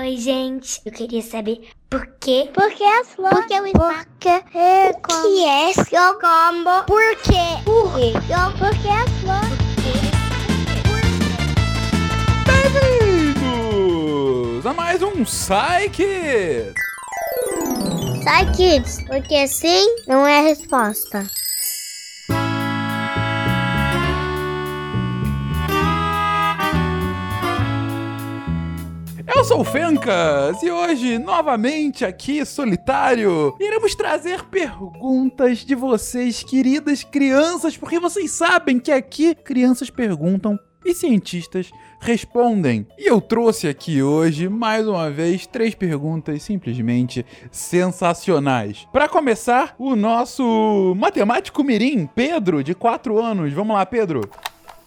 Oi, gente. Eu queria saber por quê? Por que as flores? Por que o espaço? Por que é O que é seu combo? Por quê? Por quê? Por que as flores? Bem-vindos a mais um Psyche! Sai, kids, porque sim não é a resposta. Eu sou o Fencas e hoje, novamente aqui, solitário, iremos trazer perguntas de vocês, queridas crianças, porque vocês sabem que aqui crianças perguntam e cientistas respondem. E eu trouxe aqui hoje, mais uma vez, três perguntas simplesmente sensacionais. Para começar, o nosso matemático mirim, Pedro, de 4 anos. Vamos lá, Pedro.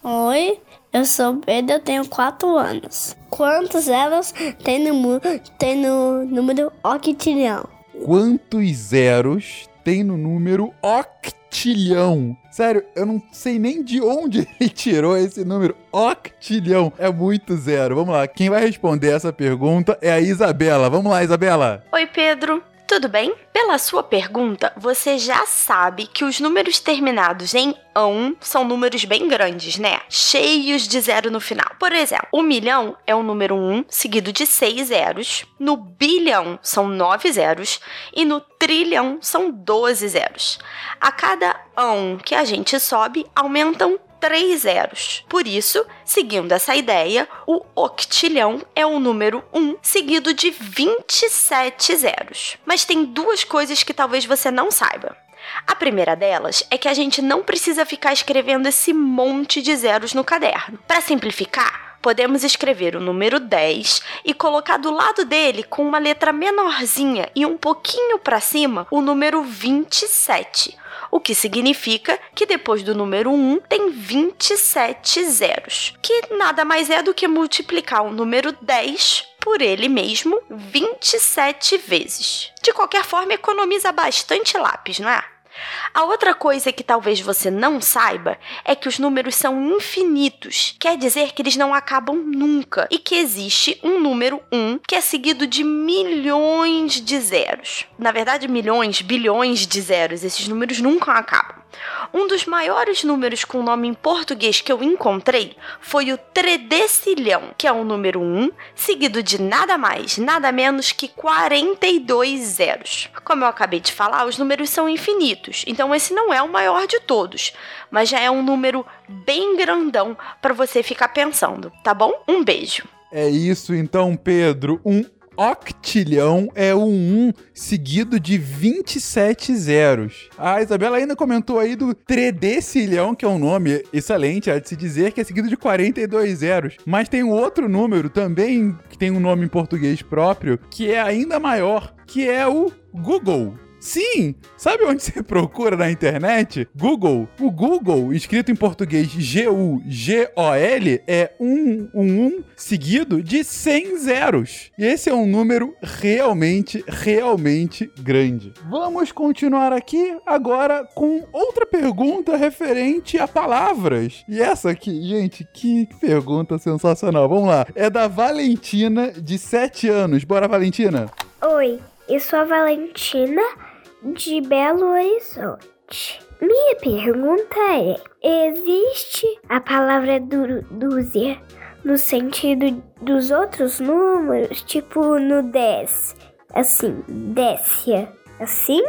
Oi, eu sou o Pedro, eu tenho 4 anos. Quantos zeros tem no, mu- tem no número octilhão? Quantos zeros tem no número octilhão? Sério, eu não sei nem de onde ele tirou esse número. Octilhão. É muito zero. Vamos lá. Quem vai responder essa pergunta é a Isabela. Vamos lá, Isabela. Oi, Pedro. Tudo bem? Pela sua pergunta, você já sabe que os números terminados em ão são números bem grandes, né? Cheios de zero no final. Por exemplo, o milhão é o número 1, seguido de seis zeros. No bilhão são nove zeros. E no trilhão são 12 zeros. A cada ão que a gente sobe, aumentam três zeros. Por isso, seguindo essa ideia, o octilhão é o número 1, seguido de 27 zeros. Mas tem duas coisas que talvez você não saiba. A primeira delas é que a gente não precisa ficar escrevendo esse monte de zeros no caderno. Para simplificar, podemos escrever o número 10 e colocar do lado dele com uma letra menorzinha e um pouquinho para cima o número 27 o que significa que depois do número 1 tem 27 zeros, que nada mais é do que multiplicar o número 10 por ele mesmo 27 vezes. De qualquer forma, economiza bastante lápis, não é? A outra coisa que talvez você não saiba é que os números são infinitos, quer dizer que eles não acabam nunca e que existe um número 1 que é seguido de milhões de zeros. Na verdade, milhões, bilhões de zeros, esses números nunca acabam. Um dos maiores números com nome em português que eu encontrei foi o tredecilhão, que é o número 1, seguido de nada mais, nada menos que 42 zeros. Como eu acabei de falar, os números são infinitos, então esse não é o maior de todos, mas já é um número bem grandão para você ficar pensando, tá bom? Um beijo. É isso então, Pedro. Um octilhão é o 1 seguido de 27 zeros. A Isabela ainda comentou aí do tredecilhão, que é um nome excelente, há de se dizer que é seguido de 42 zeros. Mas tem um outro número também que tem um nome em português próprio, que é ainda maior, que é o Google. Sim! Sabe onde você procura na internet? Google. O Google, escrito em português G-U-G-O-L, é um, um, um seguido de 100 zeros. E esse é um número realmente, realmente grande. Vamos continuar aqui agora com outra pergunta referente a palavras. E essa aqui, gente, que pergunta sensacional. Vamos lá. É da Valentina, de 7 anos. Bora, Valentina? Oi, eu sou a Valentina de Belo Horizonte. Minha pergunta é: existe a palavra dúzia no sentido dos outros números, tipo no 10? Assim, décia. Assim?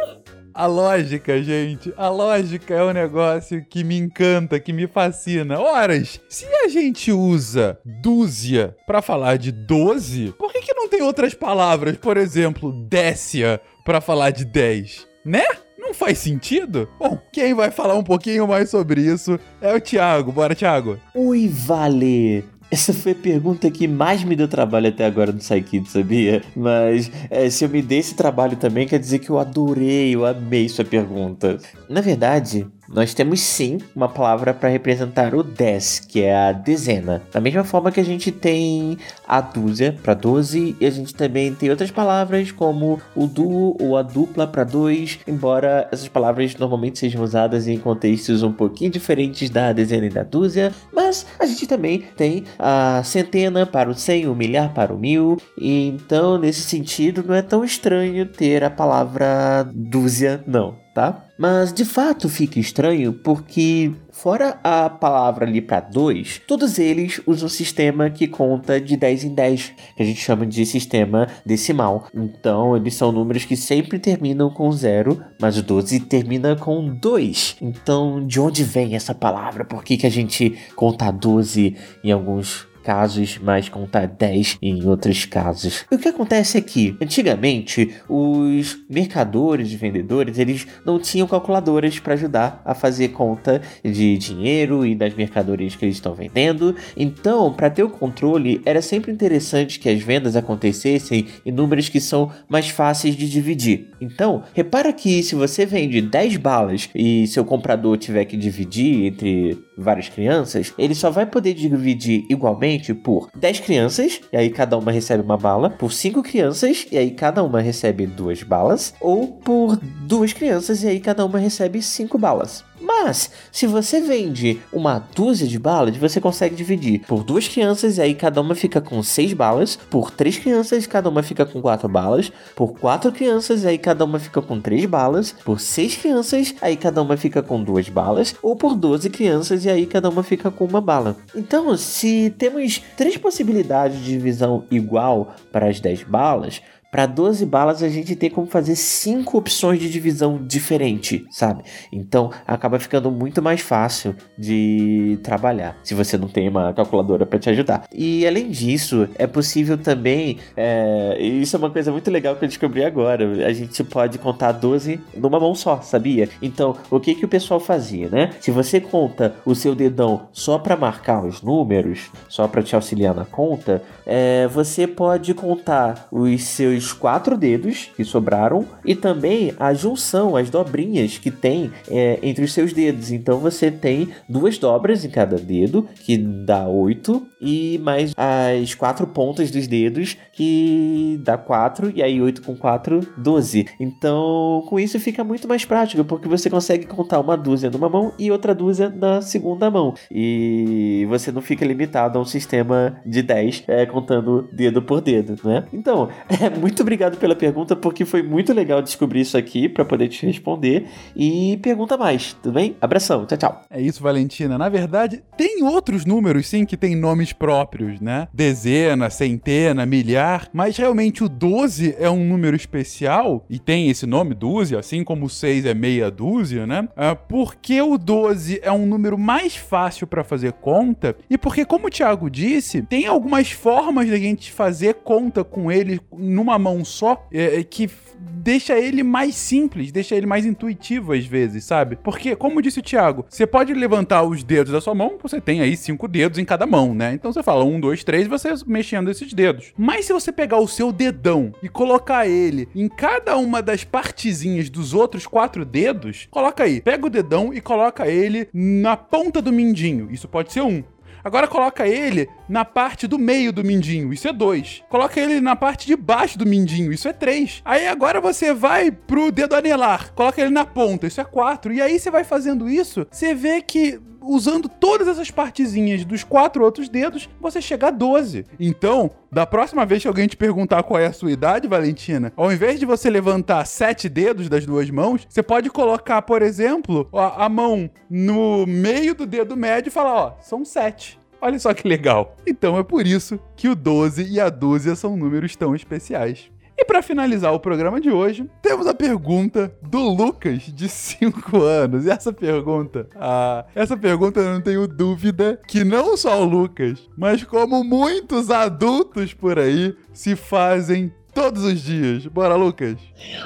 A lógica, gente, a lógica é um negócio que me encanta, que me fascina. Horas, se a gente usa dúzia pra falar de 12, por que, que não tem outras palavras, por exemplo, décia, pra falar de 10? Né? Não faz sentido? Bom, quem vai falar um pouquinho mais sobre isso é o Thiago. Bora, Thiago. Oi, Vale! Essa foi a pergunta que mais me deu trabalho até agora no Psykid, sabia? Mas é, se eu me dei esse trabalho também, quer dizer que eu adorei, eu amei sua pergunta. Na verdade, nós temos sim uma palavra para representar o 10, que é a dezena. Da mesma forma que a gente tem a dúzia para 12, e a gente também tem outras palavras como o duo ou a dupla para 2, embora essas palavras normalmente sejam usadas em contextos um pouquinho diferentes da dezena e da dúzia, mas a gente também tem a centena para o 100, o milhar para o mil, e então nesse sentido não é tão estranho ter a palavra dúzia, não tá? Mas de fato fica estranho porque, fora a palavra ali para 2, todos eles usam um sistema que conta de 10 em 10, que a gente chama de sistema decimal. Então, eles são números que sempre terminam com 0, mas o 12 termina com 2. Então, de onde vem essa palavra? Por que, que a gente conta 12 em alguns casos, mas contar 10 em outros casos. O que acontece é que, antigamente, os mercadores e vendedores, eles não tinham calculadoras para ajudar a fazer conta de dinheiro e das mercadorias que eles estão vendendo. Então, para ter o controle, era sempre interessante que as vendas acontecessem em números que são mais fáceis de dividir. Então, repara que se você vende 10 balas e seu comprador tiver que dividir entre várias crianças, ele só vai poder dividir igualmente por 10 crianças, e aí cada uma recebe uma bala, por 5 crianças, e aí cada uma recebe duas balas, ou por duas crianças, e aí cada uma recebe 5 balas. Mas, se você vende uma dúzia de balas, você consegue dividir por duas crianças e aí cada uma fica com seis balas, por três crianças, cada uma fica com quatro balas, por quatro crianças, aí cada uma fica com três balas, por seis crianças, aí cada uma fica com duas balas, ou por doze crianças, e aí cada uma fica com uma bala. Então, se temos três possibilidades de divisão igual para as dez balas, para 12 balas a gente tem como fazer cinco opções de divisão diferente, sabe? Então acaba ficando muito mais fácil de trabalhar se você não tem uma calculadora para te ajudar. E além disso, é possível também, é, isso é uma coisa muito legal que eu descobri agora. A gente pode contar 12 numa mão só, sabia? Então o que que o pessoal fazia, né? Se você conta o seu dedão só para marcar os números, só para te auxiliar na conta, é, você pode contar os seus os quatro dedos que sobraram e também a junção, as dobrinhas que tem é, entre os seus dedos. Então você tem duas dobras em cada dedo, que dá oito, e mais as quatro pontas dos dedos, que dá quatro, e aí oito com quatro, doze. Então com isso fica muito mais prático, porque você consegue contar uma dúzia numa mão e outra dúzia na segunda mão. E você não fica limitado a um sistema de 10 é, contando dedo por dedo, né? Então, é muito muito obrigado pela pergunta, porque foi muito legal descobrir isso aqui para poder te responder. E pergunta mais, tudo bem? Abração, tchau, tchau. É isso, Valentina. Na verdade, tem outros números, sim, que tem nomes próprios, né? Dezena, centena, milhar, mas realmente o 12 é um número especial e tem esse nome, dúzia, assim como o 6 é meia dúzia, né? Ah, porque o 12 é um número mais fácil para fazer conta e porque, como o Thiago disse, tem algumas formas da gente fazer conta com ele numa mão só, é, é, que deixa ele mais simples, deixa ele mais intuitivo às vezes, sabe? Porque, como disse o Thiago, você pode levantar os dedos da sua mão, você tem aí cinco dedos em cada mão, né? Então você fala um, dois, três, você mexendo esses dedos. Mas se você pegar o seu dedão e colocar ele em cada uma das partezinhas dos outros quatro dedos, coloca aí, pega o dedão e coloca ele na ponta do mindinho. Isso pode ser um. Agora coloca ele na parte do meio do mindinho, isso é 2. Coloca ele na parte de baixo do mindinho, isso é 3. Aí agora você vai pro dedo anelar, coloca ele na ponta, isso é 4. E aí você vai fazendo isso, você vê que usando todas essas partezinhas dos quatro outros dedos, você chega a 12. Então, da próxima vez que alguém te perguntar qual é a sua idade, Valentina, ao invés de você levantar sete dedos das duas mãos, você pode colocar, por exemplo, a mão no meio do dedo médio e falar, ó, são sete. Olha só que legal. Então é por isso que o 12 e a dúzia são números tão especiais. E para finalizar o programa de hoje, temos a pergunta do Lucas, de 5 anos. E essa pergunta, ah, essa pergunta eu não tenho dúvida que não só o Lucas, mas como muitos adultos por aí se fazem todos os dias. Bora, Lucas?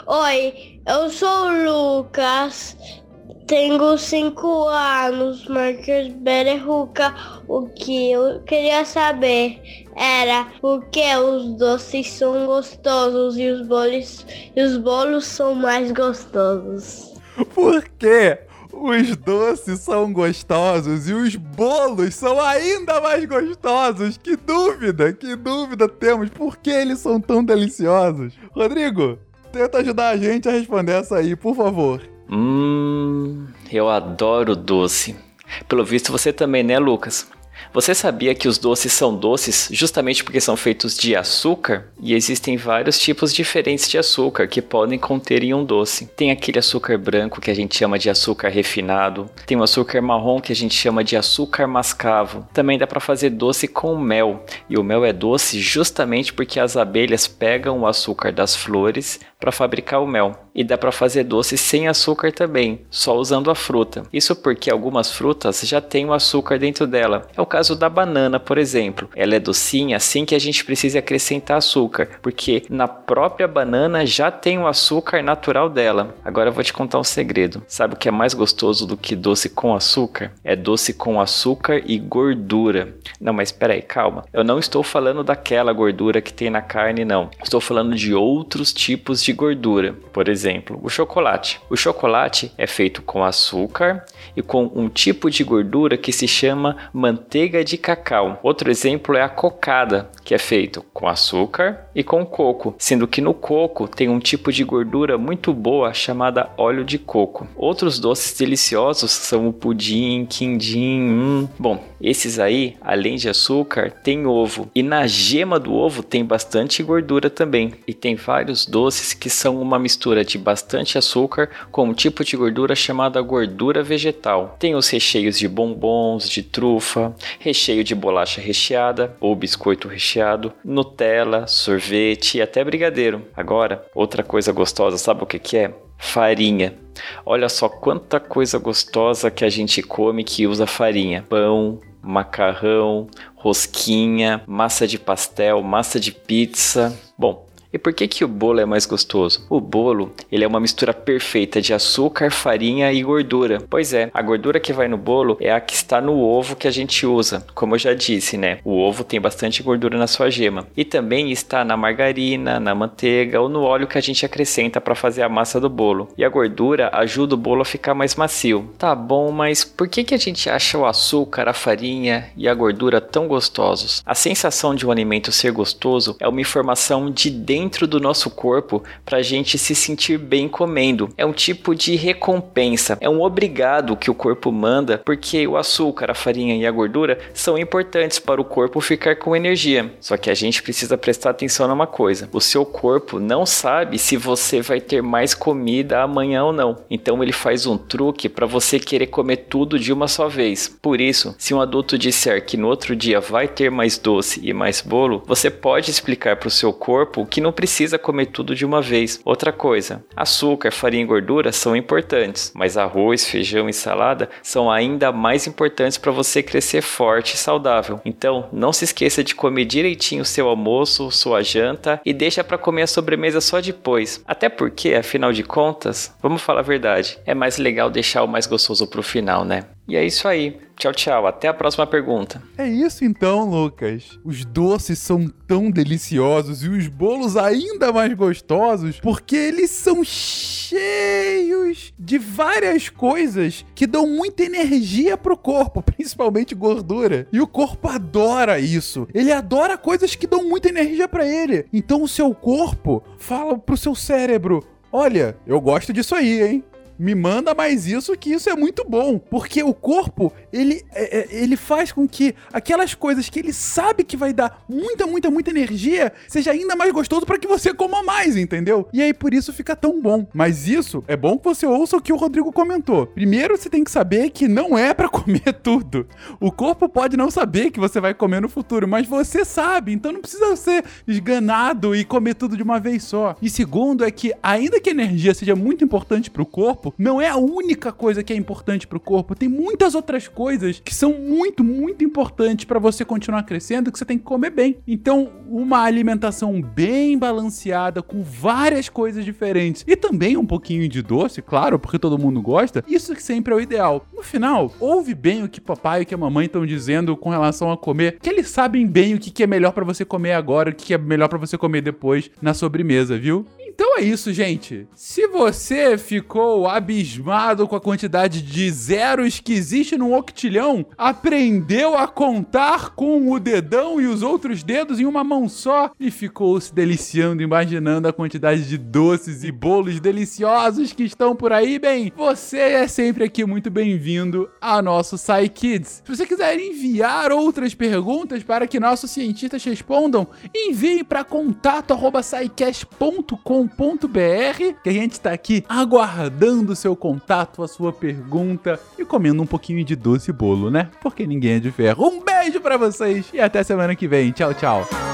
Oi, eu sou o Lucas. Tenho cinco anos, Marcos Bereruca. O que eu queria saber era por que os doces são gostosos e os bolos, e os bolos são mais gostosos. Por quê? Os doces são gostosos e os bolos são ainda mais gostosos. Que dúvida, que dúvida temos. Por que eles são tão deliciosos? Rodrigo, tenta ajudar a gente a responder essa aí, por favor. Hum, eu adoro doce. Pelo visto você também, né, Lucas? Você sabia que os doces são doces justamente porque são feitos de açúcar? E existem vários tipos diferentes de açúcar que podem conter em um doce. Tem aquele açúcar branco que a gente chama de açúcar refinado, tem o açúcar marrom que a gente chama de açúcar mascavo. Também dá para fazer doce com mel, e o mel é doce justamente porque as abelhas pegam o açúcar das flores para fabricar o mel. E dá para fazer doce sem açúcar também, só usando a fruta. Isso porque algumas frutas já têm o açúcar dentro dela. É o caso da banana, por exemplo. Ela é docinha assim que a gente precisa acrescentar açúcar, porque na própria banana já tem o açúcar natural dela. Agora eu vou te contar um segredo. Sabe o que é mais gostoso do que doce com açúcar? É doce com açúcar e gordura. Não, mas espera aí, calma. Eu não estou falando daquela gordura que tem na carne, não. Estou falando de outros tipos de gordura. Por exemplo, o chocolate. O chocolate é feito com açúcar e com um tipo de gordura que se chama manteiga de cacau. Outro exemplo é a cocada, que é feito com açúcar e com coco, sendo que no coco tem um tipo de gordura muito boa chamada óleo de coco. Outros doces deliciosos são o pudim, quindim. Hum. Bom, esses aí, além de açúcar, tem ovo e na gema do ovo tem bastante gordura também. E tem vários doces que são uma mistura de bastante açúcar com um tipo de gordura chamada gordura vegetal. Tem os recheios de bombons, de trufa, recheio de bolacha recheada ou biscoito recheado, Nutella, sorvete e até brigadeiro. Agora, outra coisa gostosa, sabe o que, que é? Farinha. Olha só quanta coisa gostosa que a gente come que usa farinha: pão, macarrão, rosquinha, massa de pastel, massa de pizza. Bom, e por que, que o bolo é mais gostoso? O bolo ele é uma mistura perfeita de açúcar, farinha e gordura. Pois é, a gordura que vai no bolo é a que está no ovo que a gente usa. Como eu já disse, né? O ovo tem bastante gordura na sua gema. E também está na margarina, na manteiga ou no óleo que a gente acrescenta para fazer a massa do bolo. E a gordura ajuda o bolo a ficar mais macio. Tá bom, mas por que, que a gente acha o açúcar, a farinha e a gordura tão gostosos? A sensação de um alimento ser gostoso é uma informação de dentro dentro do nosso corpo para a gente se sentir bem comendo. É um tipo de recompensa, é um obrigado que o corpo manda, porque o açúcar, a farinha e a gordura são importantes para o corpo ficar com energia. Só que a gente precisa prestar atenção numa coisa: o seu corpo não sabe se você vai ter mais comida amanhã ou não. Então ele faz um truque para você querer comer tudo de uma só vez. Por isso, se um adulto disser que no outro dia vai ter mais doce e mais bolo, você pode explicar para o seu corpo que não precisa comer tudo de uma vez. Outra coisa, açúcar, farinha e gordura são importantes, mas arroz, feijão e salada são ainda mais importantes para você crescer forte e saudável. Então, não se esqueça de comer direitinho o seu almoço, sua janta e deixa para comer a sobremesa só depois. Até porque, afinal de contas, vamos falar a verdade, é mais legal deixar o mais gostoso pro final, né? E é isso aí. Tchau, tchau. Até a próxima pergunta. É isso então, Lucas. Os doces são tão deliciosos e os bolos ainda mais gostosos porque eles são cheios de várias coisas que dão muita energia pro corpo, principalmente gordura. E o corpo adora isso. Ele adora coisas que dão muita energia para ele. Então o seu corpo fala pro seu cérebro: "Olha, eu gosto disso aí, hein? Me manda mais isso, que isso é muito bom. Porque o corpo, ele, é, é, ele faz com que aquelas coisas que ele sabe que vai dar muita, muita, muita energia, seja ainda mais gostoso para que você coma mais, entendeu? E aí por isso fica tão bom. Mas isso é bom que você ouça o que o Rodrigo comentou. Primeiro você tem que saber que não é para comer tudo. O corpo pode não saber que você vai comer no futuro, mas você sabe, então não precisa ser esganado e comer tudo de uma vez só. E segundo é que ainda que a energia seja muito importante para o corpo, corpo não é a única coisa que é importante para o corpo. Tem muitas outras coisas que são muito, muito importantes para você continuar crescendo que você tem que comer bem. Então, uma alimentação bem balanceada com várias coisas diferentes e também um pouquinho de doce, claro, porque todo mundo gosta. Isso sempre é o ideal. No final, ouve bem o que papai e o que a mamãe estão dizendo com relação a comer, que eles sabem bem o que é melhor para você comer agora, o que é melhor para você comer depois na sobremesa, viu? É isso, gente. Se você ficou abismado com a quantidade de zeros que existe no octilhão, aprendeu a contar com o dedão e os outros dedos em uma mão só e ficou se deliciando, imaginando a quantidade de doces e bolos deliciosos que estão por aí, bem, você é sempre aqui muito bem-vindo ao nosso Psy Kids. Se você quiser enviar outras perguntas para que nossos cientistas respondam, envie para contato@scicast.com.br, que a gente está aqui aguardando o seu contato, a sua pergunta e comendo um pouquinho de doce bolo, né? Porque ninguém é de ferro. Um beijo para vocês e até semana que vem. Tchau, tchau.